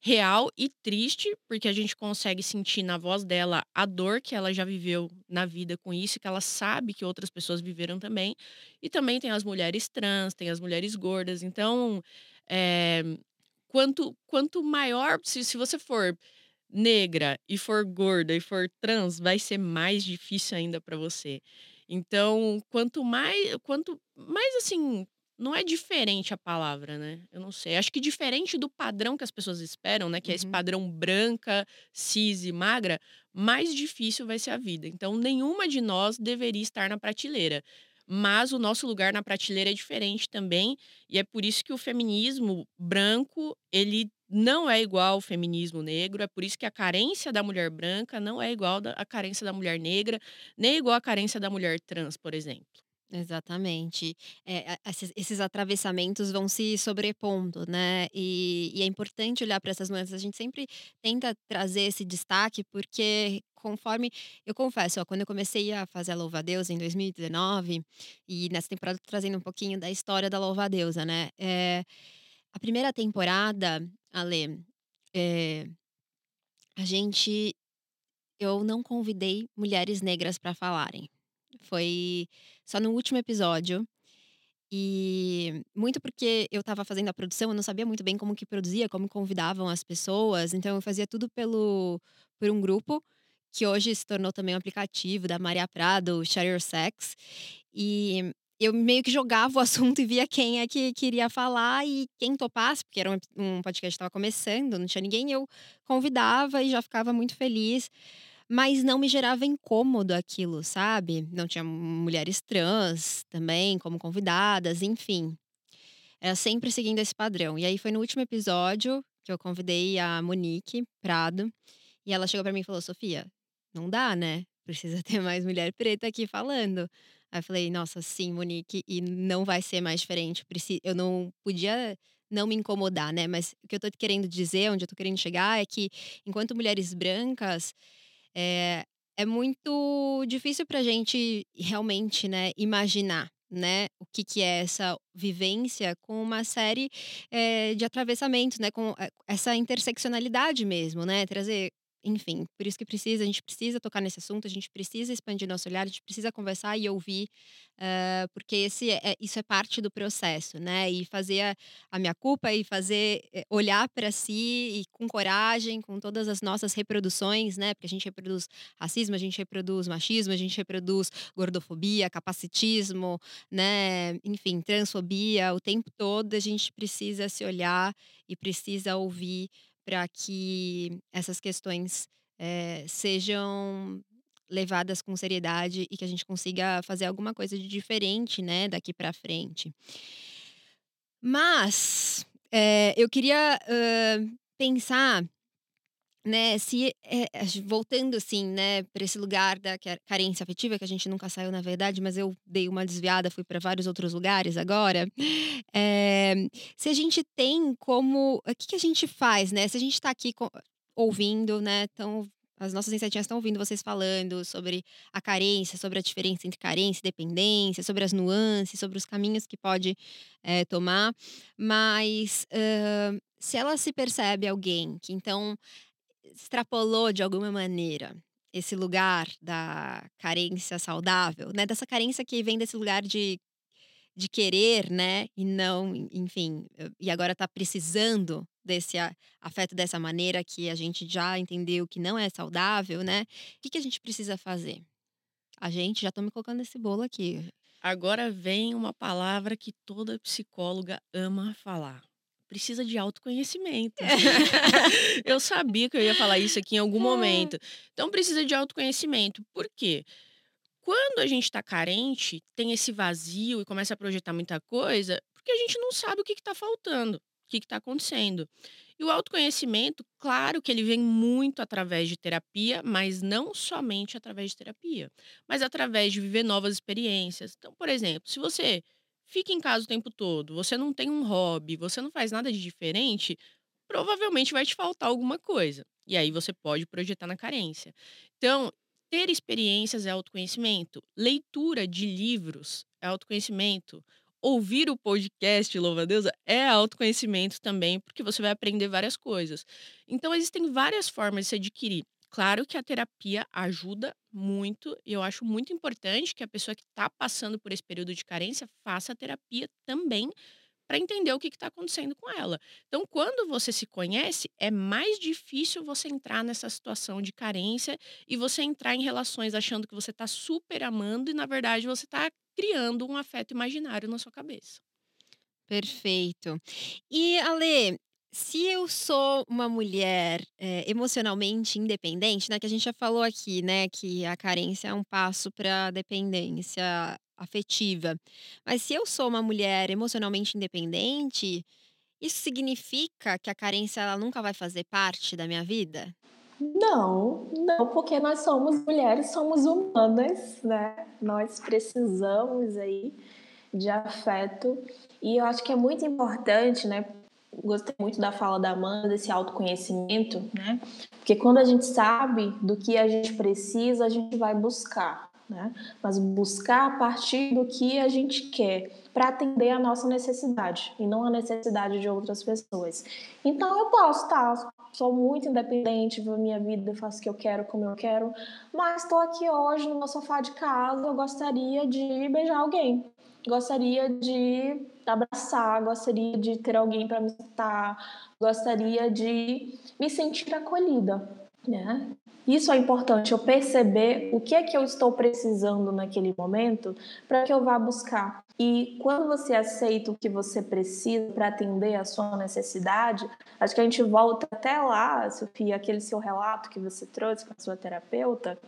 C: real e triste, porque a gente consegue sentir na voz dela a dor que ela já viveu na vida com isso, que ela sabe que outras pessoas viveram também. E também tem as mulheres trans, tem as mulheres gordas. Então, é, quanto, quanto maior, se, se você for negra e for gorda e for trans, vai ser mais difícil ainda para você. Então, quanto mais, quanto mais assim, não é diferente a palavra, né? Eu não sei. Acho que diferente do padrão que as pessoas esperam, né? Que é esse uhum. padrão branca, cis e magra, mais difícil vai ser a vida. Então, nenhuma de nós deveria estar na prateleira. Mas o nosso lugar na prateleira é diferente também. E é por isso que o feminismo branco, ele não é igual ao feminismo negro. É por isso que a carência da mulher branca não é igual à carência da mulher negra, nem igual à carência da mulher trans, por exemplo.
A: Exatamente. É, esses, esses atravessamentos vão se sobrepondo, né? E, e é importante olhar para essas nuances. A gente sempre tenta trazer esse destaque, porque conforme. Eu confesso, ó, quando eu comecei a fazer a Louva a Deus em 2019, e nessa temporada trazendo um pouquinho da história da Louva a Deusa, né? É, a primeira temporada, Ale, é, a gente. Eu não convidei mulheres negras para falarem. Foi só no último episódio. E muito porque eu estava fazendo a produção, eu não sabia muito bem como que produzia, como convidavam as pessoas. Então eu fazia tudo pelo por um grupo que hoje se tornou também um aplicativo da Maria Prado, Share Your Sex. E eu meio que jogava o assunto e via quem é que queria falar e quem topasse, porque era um, um podcast que estava começando, não tinha ninguém, eu convidava e já ficava muito feliz mas não me gerava incômodo aquilo, sabe? Não tinha mulheres trans também como convidadas, enfim. Era sempre seguindo esse padrão. E aí foi no último episódio que eu convidei a Monique Prado e ela chegou para mim e falou: "Sofia, não dá, né? Precisa ter mais mulher preta aqui falando". Aí eu falei: "Nossa, sim, Monique, e não vai ser mais diferente. Eu não podia não me incomodar, né? Mas o que eu tô querendo dizer, onde eu tô querendo chegar é que enquanto mulheres brancas, é, é muito difícil para a gente realmente né, imaginar né, o que, que é essa vivência com uma série é, de atravessamentos, né, com eh, essa interseccionalidade mesmo, né, trazer enfim, por isso que precisa, a gente precisa tocar nesse assunto, a gente precisa expandir nosso olhar, a gente precisa conversar e ouvir, uh, porque esse é, isso é parte do processo, né? E fazer a, a minha culpa e fazer, eh, olhar para si e com coragem, com todas as nossas reproduções, né? Porque a gente reproduz racismo, a gente reproduz machismo, a gente reproduz gordofobia, capacitismo, né? Enfim, transfobia, o tempo todo a gente precisa se olhar e precisa ouvir para que essas questões é, sejam levadas com seriedade e que a gente consiga fazer alguma coisa de diferente, né, daqui para frente. Mas é, eu queria uh, pensar né, se é, voltando assim, né, para esse lugar da carência afetiva que a gente nunca saiu na verdade, mas eu dei uma desviada, fui para vários outros lugares agora. É, se a gente tem como, o que, que a gente faz, né? Se a gente está aqui ouvindo, né, as nossas insetinhas estão ouvindo vocês falando sobre a carência, sobre a diferença entre carência e dependência, sobre as nuances, sobre os caminhos que pode é, tomar. Mas uh, se ela se percebe alguém que então extrapolou de alguma maneira esse lugar da carência saudável, né? Dessa carência que vem desse lugar de, de querer, né? E não, enfim, e agora tá precisando desse afeto dessa maneira que a gente já entendeu que não é saudável, né? O que, que a gente precisa fazer? A gente, já tô me colocando nesse bolo aqui.
C: Agora vem uma palavra que toda psicóloga ama falar precisa de autoconhecimento. eu sabia que eu ia falar isso aqui em algum é. momento. Então, precisa de autoconhecimento. Por quê? Quando a gente está carente, tem esse vazio e começa a projetar muita coisa, porque a gente não sabe o que está faltando, o que está acontecendo. E o autoconhecimento, claro que ele vem muito através de terapia, mas não somente através de terapia, mas através de viver novas experiências. Então, por exemplo, se você fica em casa o tempo todo, você não tem um hobby, você não faz nada de diferente, provavelmente vai te faltar alguma coisa. E aí você pode projetar na carência. Então, ter experiências é autoconhecimento, leitura de livros é autoconhecimento, ouvir o podcast Louva a Deusa é autoconhecimento também, porque você vai aprender várias coisas. Então, existem várias formas de se adquirir Claro que a terapia ajuda muito, e eu acho muito importante que a pessoa que está passando por esse período de carência faça a terapia também para entender o que está acontecendo com ela. Então, quando você se conhece, é mais difícil você entrar nessa situação de carência e você entrar em relações achando que você está super amando e, na verdade, você está criando um afeto imaginário na sua cabeça.
A: Perfeito. E, Ale, se eu sou uma mulher eh, emocionalmente independente, né, que a gente já falou aqui, né, que a carência é um passo para dependência afetiva. Mas se eu sou uma mulher emocionalmente independente, isso significa que a carência ela nunca vai fazer parte da minha vida?
D: Não, não, porque nós somos mulheres, somos humanas, né? Nós precisamos aí de afeto e eu acho que é muito importante, né? Gostei muito da fala da Amanda, desse autoconhecimento, né? Porque quando a gente sabe do que a gente precisa, a gente vai buscar, né? Mas buscar a partir do que a gente quer, para atender a nossa necessidade e não a necessidade de outras pessoas. Então eu posso estar, tá, sou muito independente, vivo a minha vida, faço o que eu quero, como eu quero, mas estou aqui hoje no meu sofá de casa, eu gostaria de beijar alguém, gostaria de abraçar, gostaria de ter alguém para me escutar, gostaria de me sentir acolhida, né? Isso é importante, eu perceber o que é que eu estou precisando naquele momento para que eu vá buscar. E quando você aceita o que você precisa para atender a sua necessidade, acho que a gente volta até lá, Sofia, aquele seu relato que você trouxe com a sua terapeuta.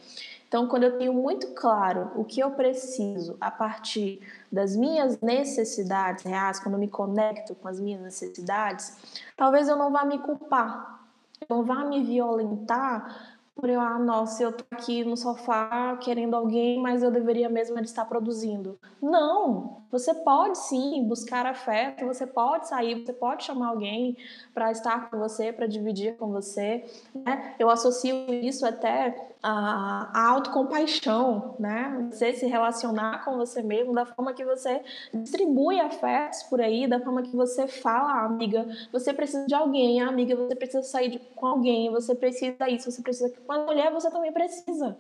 D: Então, quando eu tenho muito claro o que eu preciso a partir das minhas necessidades reais, quando eu me conecto com as minhas necessidades, talvez eu não vá me culpar, não vá me violentar por eu, ah, nossa, eu tô aqui no sofá querendo alguém, mas eu deveria mesmo estar produzindo. Não, você pode sim buscar afeto, você pode sair, você pode chamar alguém para estar com você, para dividir com você. Né? Eu associo isso até a, autocompaixão, né? Você se relacionar com você mesmo da forma que você distribui afetos por aí, da forma que você fala, ah, amiga, você precisa de alguém, ah, amiga, você precisa sair de, com alguém, você precisa isso, você precisa. A mulher, você também precisa.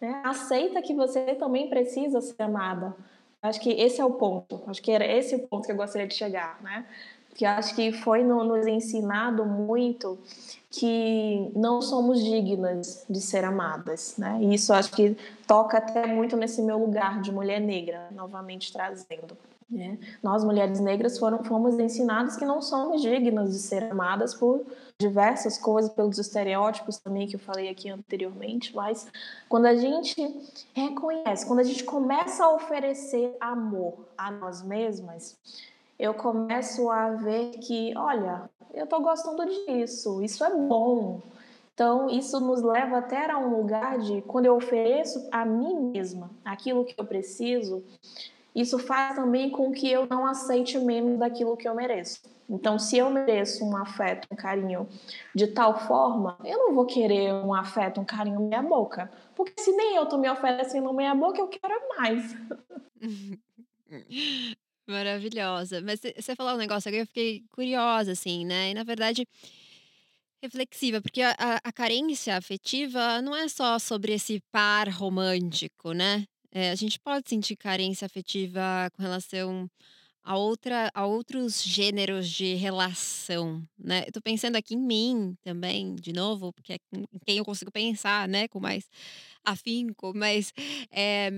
D: Né? Aceita que você também precisa ser amada. Acho que esse é o ponto. Acho que era esse o ponto que eu gostaria de chegar, né? Que acho que foi no, nos ensinado muito que não somos dignas de ser amadas, né? E isso acho que toca até muito nesse meu lugar de mulher negra, novamente trazendo. Né? Nós, mulheres negras, foram, fomos ensinadas que não somos dignas de ser amadas por diversas coisas, pelos estereótipos também que eu falei aqui anteriormente, mas quando a gente reconhece, quando a gente começa a oferecer amor a nós mesmas, eu começo a ver que, olha, eu estou gostando disso, isso é bom, Então, isso nos leva até a um lugar de quando eu ofereço a mim mesma aquilo que eu preciso, isso faz também com que eu não aceite menos daquilo que eu mereço. Então, se eu mereço um afeto, um carinho de tal forma, eu não vou querer um afeto, um carinho meia boca. Porque se nem eu tô me oferecendo meia boca, eu quero mais.
A: Maravilhosa. Mas você falou um negócio agora, eu fiquei curiosa, assim, né? E na verdade, reflexiva, porque a, a, a carência afetiva não é só sobre esse par romântico, né? É, a gente pode sentir carência afetiva com relação a, outra, a outros gêneros de relação, né? Eu tô pensando aqui em mim também, de novo, porque é em quem eu consigo pensar, né? Com mais afinco, mas é,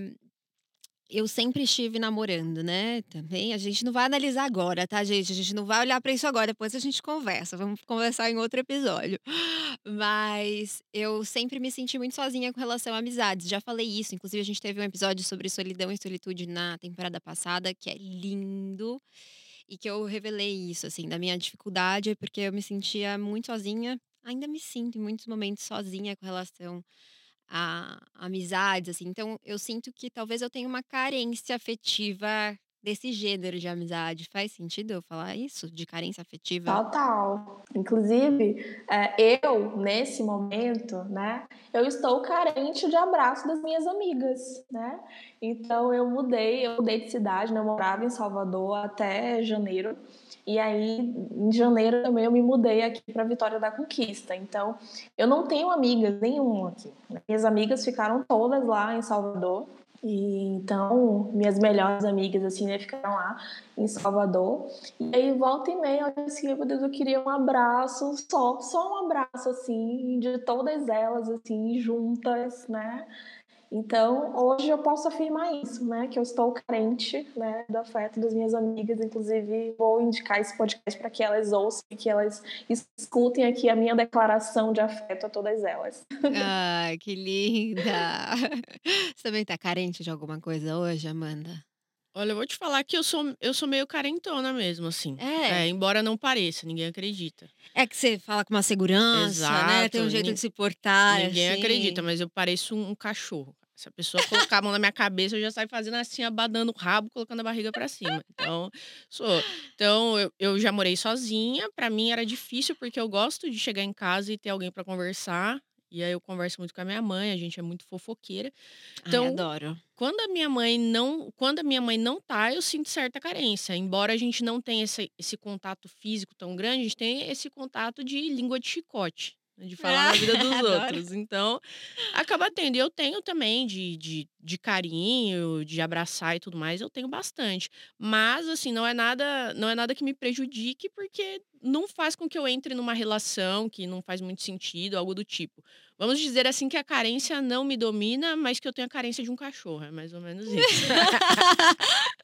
A: eu sempre estive namorando, né? Também a gente não vai analisar agora, tá, gente? A gente não vai olhar para isso agora, depois a gente conversa. Vamos conversar em outro episódio. Mas eu sempre me senti muito sozinha com relação a amizades. Já falei isso, inclusive a gente teve um episódio sobre solidão e solitude na temporada passada, que é lindo. E que eu revelei isso, assim, da minha dificuldade, porque eu me sentia muito sozinha. Ainda me sinto em muitos momentos sozinha com relação a amizades, assim. Então, eu sinto que talvez eu tenha uma carência afetiva desse gênero de amizade. Faz sentido eu falar isso? De carência afetiva?
D: Total. Inclusive, é, eu, nesse momento, né, eu estou carente de abraço das minhas amigas, né? Então, eu mudei, eu mudei de cidade, né? Eu morava em Salvador até janeiro. E aí, em janeiro também eu me mudei aqui para Vitória da Conquista. Então, eu não tenho amigas nenhuma aqui. Minhas amigas ficaram todas lá em Salvador. E então, minhas melhores amigas, assim, né, ficaram lá em Salvador. E aí, volta e meia, eu assim, meu Deus, eu queria um abraço, só, só um abraço, assim, de todas elas, assim, juntas, né? Então, hoje eu posso afirmar isso, né? Que eu estou carente né, do afeto das minhas amigas. Inclusive, vou indicar esse podcast para que elas ouçam e que elas escutem aqui a minha declaração de afeto a todas elas.
A: Ai, que linda! Você também está carente de alguma coisa hoje, Amanda?
C: Olha, eu vou te falar que eu sou, eu sou meio carentona mesmo, assim. É. é. Embora não pareça, ninguém acredita.
A: É que você fala com uma segurança, Exato, né? Tem um jeito de se portar.
C: Ninguém
A: assim.
C: acredita, mas eu pareço um, um cachorro. Se a pessoa colocar a mão na minha cabeça, eu já saio fazendo assim, abadando o rabo, colocando a barriga para cima. Então, sou. Então, eu, eu já morei sozinha. Para mim era difícil, porque eu gosto de chegar em casa e ter alguém para conversar. E aí eu converso muito com a minha mãe, a gente é muito fofoqueira.
A: Então, Ai, adoro.
C: Quando a minha mãe não, quando a minha mãe não tá, eu sinto certa carência. Embora a gente não tenha esse, esse contato físico tão grande, a gente tem esse contato de língua de chicote. De falar ah, na vida dos outros. Então, acaba tendo. Eu tenho também de, de, de carinho, de abraçar e tudo mais, eu tenho bastante. Mas, assim, não é nada, não é nada que me prejudique, porque não faz com que eu entre numa relação que não faz muito sentido, algo do tipo. Vamos dizer assim que a carência não me domina, mas que eu tenho a carência de um cachorro. É mais ou menos isso.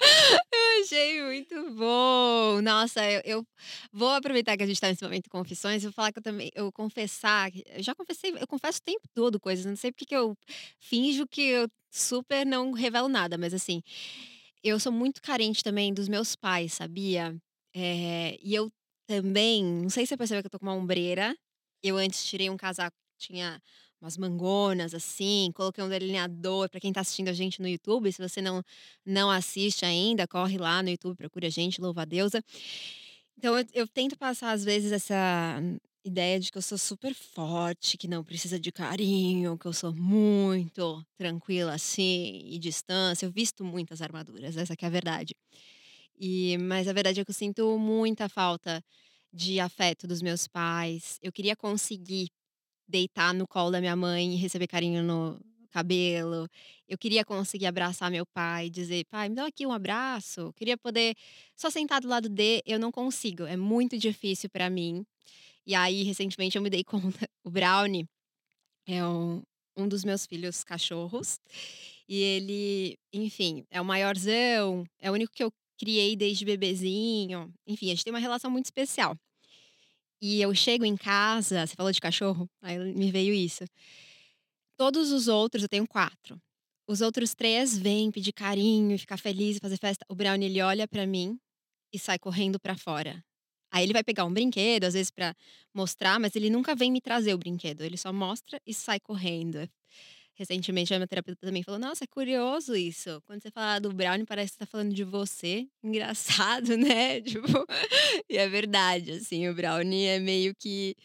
A: eu achei muito bom. Nossa, eu, eu vou aproveitar que a gente está nesse momento de confissões. Vou falar que eu também, eu confessar, eu já confessei, eu confesso o tempo todo coisas. Não sei porque que eu finjo que eu super não revelo nada, mas assim, eu sou muito carente também dos meus pais, sabia? É, e eu também, não sei se você percebeu que eu tô com uma ombreira. Eu antes tirei um casaco tinha umas mangonas assim, coloquei um delineador para quem está assistindo a gente no YouTube. Se você não não assiste ainda, corre lá no YouTube, procura a gente, louva a deusa. Então eu, eu tento passar às vezes essa ideia de que eu sou super forte, que não precisa de carinho, que eu sou muito tranquila assim e distância. Eu visto muitas armaduras, essa é a verdade. E mas a verdade é que eu sinto muita falta de afeto dos meus pais. Eu queria conseguir deitar no colo da minha mãe e receber carinho no cabelo. Eu queria conseguir abraçar meu pai, dizer, pai, me dá aqui um abraço. Eu queria poder só sentar do lado dele, eu não consigo, é muito difícil para mim. E aí, recentemente, eu me dei conta, o Brownie é um, um dos meus filhos cachorros. E ele, enfim, é o maiorzão, é o único que eu criei desde bebezinho. Enfim, a gente tem uma relação muito especial. E eu chego em casa, você falou de cachorro, aí me veio isso. Todos os outros, eu tenho quatro. Os outros três vêm pedir carinho, ficar feliz, fazer festa. O Brown, ele olha para mim e sai correndo para fora. Aí ele vai pegar um brinquedo, às vezes para mostrar, mas ele nunca vem me trazer o brinquedo. Ele só mostra e sai correndo. Recentemente a minha terapeuta também falou: Nossa, é curioso isso. Quando você fala do Brownie, parece que você tá falando de você. Engraçado, né? Tipo, e é verdade, assim, o Brownie é meio que.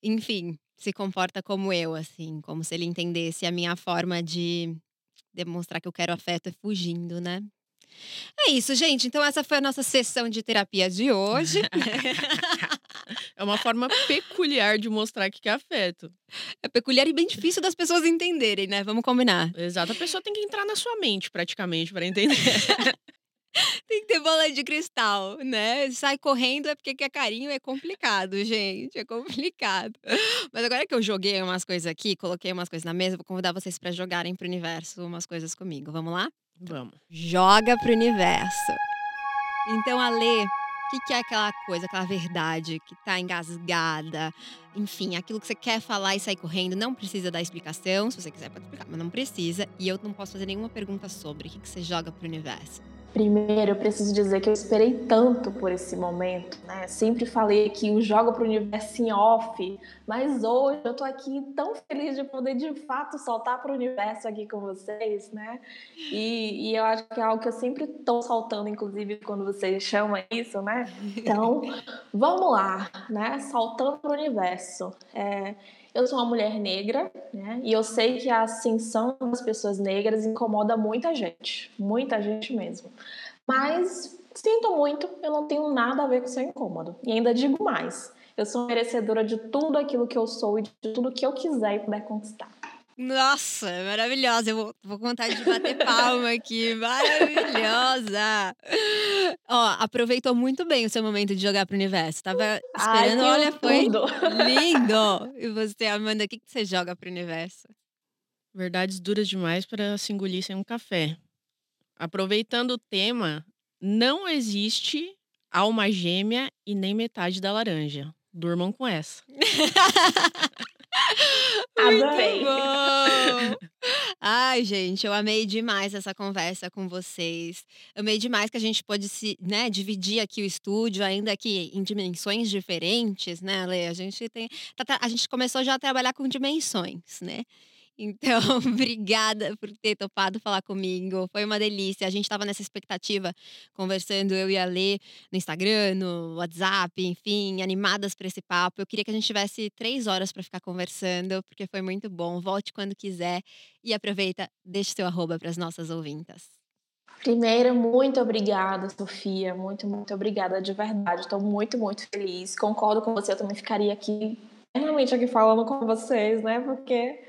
A: Enfim, se comporta como eu, assim, como se ele entendesse a minha forma de demonstrar que eu quero afeto é fugindo, né? É isso, gente. Então, essa foi a nossa sessão de terapia de hoje.
C: é uma forma peculiar de mostrar que quer afeto.
A: É peculiar e bem difícil das pessoas entenderem, né? Vamos combinar.
C: Exato. A pessoa tem que entrar na sua mente, praticamente, para entender.
A: tem que ter bola de cristal, né? Sai correndo é porque quer carinho, é complicado, gente. É complicado. Mas agora que eu joguei umas coisas aqui, coloquei umas coisas na mesa, vou convidar vocês para jogarem pro universo umas coisas comigo. Vamos lá?
C: Vamos.
A: Joga pro universo. Então, Ale, o que, que é aquela coisa, aquela verdade que tá engasgada? Enfim, aquilo que você quer falar e sair correndo, não precisa dar explicação. Se você quiser, pode explicar, mas não precisa. E eu não posso fazer nenhuma pergunta sobre. O que, que você joga pro universo?
D: Primeiro, eu preciso dizer que eu esperei tanto por esse momento, né? Sempre falei que o jogo para o universo em off, mas hoje eu tô aqui tão feliz de poder de fato soltar para o universo aqui com vocês, né? E, e, eu acho que é algo que eu sempre tô soltando, inclusive quando vocês chamam isso, né? Então, vamos lá, né? Soltando para o universo. É, eu sou uma mulher negra, né? E eu sei que a ascensão das pessoas negras incomoda muita gente, muita gente mesmo. Mas sinto muito, eu não tenho nada a ver com seu incômodo. E ainda digo mais, eu sou merecedora de tudo aquilo que eu sou e de tudo que eu quiser e puder conquistar.
A: Nossa, maravilhosa. Eu vou, vou contar de bater palma aqui. Maravilhosa. Ó, aproveitou muito bem o seu momento de jogar pro universo. Tava esperando, Ai, olha, foi tudo. lindo. E você, Amanda, o que, que você joga pro universo?
C: Verdades duras demais para se engolir sem um café. Aproveitando o tema, não existe alma gêmea e nem metade da laranja. Durmam com essa.
D: Adorei.
A: Ai, gente, eu amei demais essa conversa com vocês. Amei demais que a gente pôde se, né, dividir aqui o estúdio, ainda que em dimensões diferentes, né, Lê? A gente tem. Tá, a gente começou já a trabalhar com dimensões, né? Então, obrigada por ter topado falar comigo. Foi uma delícia. A gente estava nessa expectativa, conversando eu e a Lê no Instagram, no WhatsApp, enfim, animadas para esse papo. Eu queria que a gente tivesse três horas para ficar conversando, porque foi muito bom. Volte quando quiser e aproveita, deixe seu arroba para as nossas ouvintas.
D: Primeiro, muito obrigada, Sofia. Muito, muito obrigada de verdade. Estou muito, muito feliz. Concordo com você. Eu também ficaria aqui, realmente aqui falando com vocês, né? Porque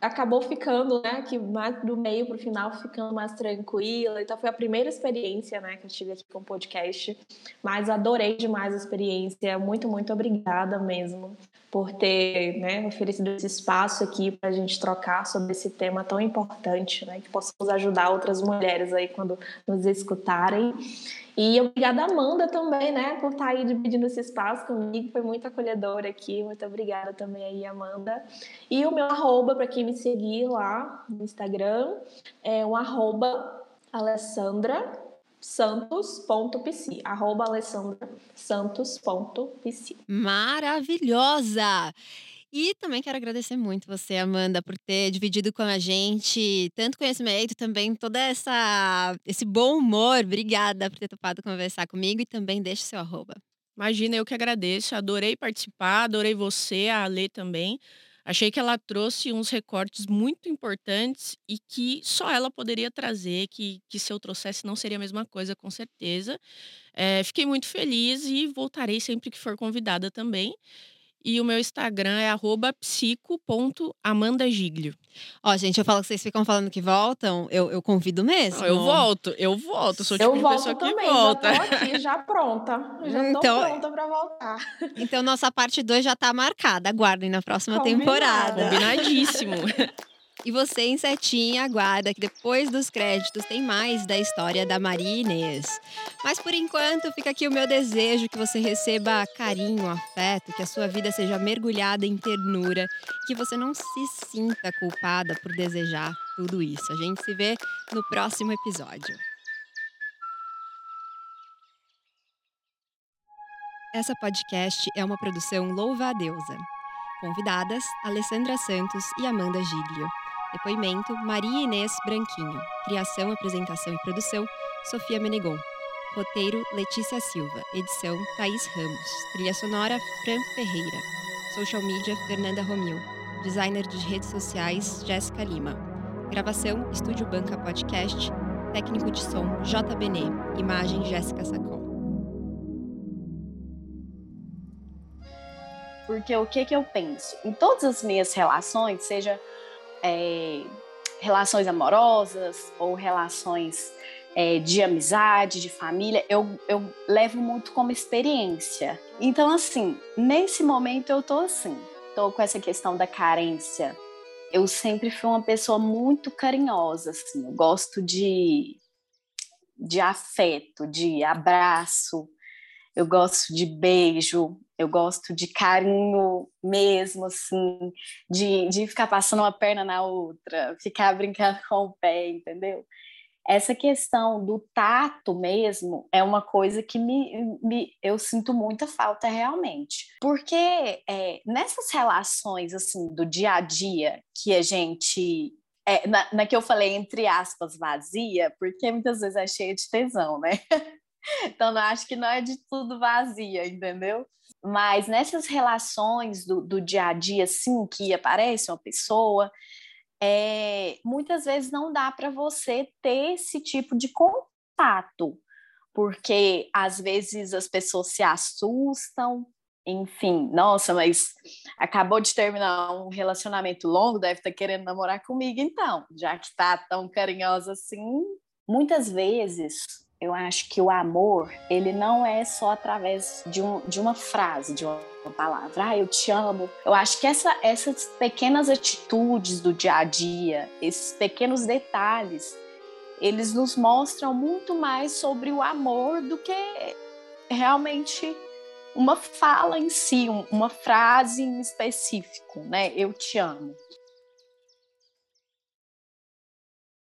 D: acabou ficando, né, que do meio para o final ficando mais tranquila. Então foi a primeira experiência, né, que eu tive aqui com o podcast. Mas adorei demais a experiência. Muito, muito obrigada mesmo por ter, né, oferecido esse espaço aqui para a gente trocar sobre esse tema tão importante, né, que possamos ajudar outras mulheres aí quando nos escutarem. E obrigada, Amanda, também, né, por estar tá aí dividindo esse espaço comigo. Foi muito acolhedora aqui. Muito obrigada também aí, Amanda. E o meu arroba, para quem me seguir lá no Instagram, é o arroba Alessandra santos.pc, arroba alessandra santos.pc.
A: Maravilhosa! E também quero agradecer muito você, Amanda, por ter dividido com a gente tanto conhecimento, também toda essa esse bom humor. Obrigada por ter topado conversar comigo e também deixe seu arroba.
C: Imagina, eu que agradeço. Adorei participar, adorei você, a Lê também. Achei que ela trouxe uns recortes muito importantes e que só ela poderia trazer, que, que se eu trouxesse não seria a mesma coisa, com certeza. É, fiquei muito feliz e voltarei sempre que for convidada também. E o meu Instagram é psico.amandagiglio.
A: Ó, gente, eu falo que vocês ficam falando que voltam, eu, eu convido mesmo.
C: Não, eu volto, eu volto. Sou tipo eu volto pessoa também, que volta.
D: Já tô aqui, já pronta. Já então, tô pronta pra voltar.
A: Então, nossa parte 2 já tá marcada. Aguardem na próxima Combinado. temporada.
C: Combinadíssimo.
A: E você, Insetinha, aguarda que depois dos créditos tem mais da história da Maria Inês. Mas por enquanto, fica aqui o meu desejo que você receba carinho, afeto, que a sua vida seja mergulhada em ternura, que você não se sinta culpada por desejar tudo isso. A gente se vê no próximo episódio. Essa podcast é uma produção Louva a Deusa. Convidadas: Alessandra Santos e Amanda Giglio. Depoimento: Maria Inês Branquinho. Criação, apresentação e produção: Sofia Menegon. Roteiro: Letícia Silva. Edição: Thaís Ramos. Trilha sonora: Fran Ferreira. Social media: Fernanda Romil. Designer de redes sociais: Jéssica Lima. Gravação: Estúdio Banca Podcast. Técnico de som: JBN. Imagem: Jéssica Sacol.
B: Porque o que, que eu penso? Em todas as minhas relações, seja é, relações amorosas ou relações é, de amizade, de família, eu, eu levo muito como experiência. Então, assim, nesse momento eu tô assim, tô com essa questão da carência. Eu sempre fui uma pessoa muito carinhosa, assim, eu gosto de, de afeto, de abraço, eu gosto de beijo, eu gosto de carinho mesmo, assim, de, de ficar passando uma perna na outra, ficar brincando com o pé, entendeu? Essa questão do tato mesmo é uma coisa que me, me eu sinto muita falta realmente. Porque é, nessas relações, assim, do dia a dia, que a gente é, na, na, que eu falei, entre aspas, vazia, porque muitas vezes é cheia de tesão, né? Então, eu acho que não é de tudo vazia, entendeu? Mas nessas relações do, do dia a dia, assim, que aparece uma pessoa, é, muitas vezes não dá para você ter esse tipo de contato, porque às vezes as pessoas se assustam, enfim, nossa, mas acabou de terminar um relacionamento longo, deve estar tá querendo namorar comigo, então, já que está tão carinhosa assim. Muitas vezes eu acho que o amor, ele não é só através de, um, de uma frase, de uma palavra, ah, eu te amo. Eu acho que essa, essas pequenas atitudes do dia a dia, esses pequenos detalhes, eles nos mostram muito mais sobre o amor do que realmente uma fala em si, uma frase em específico, né? Eu te amo.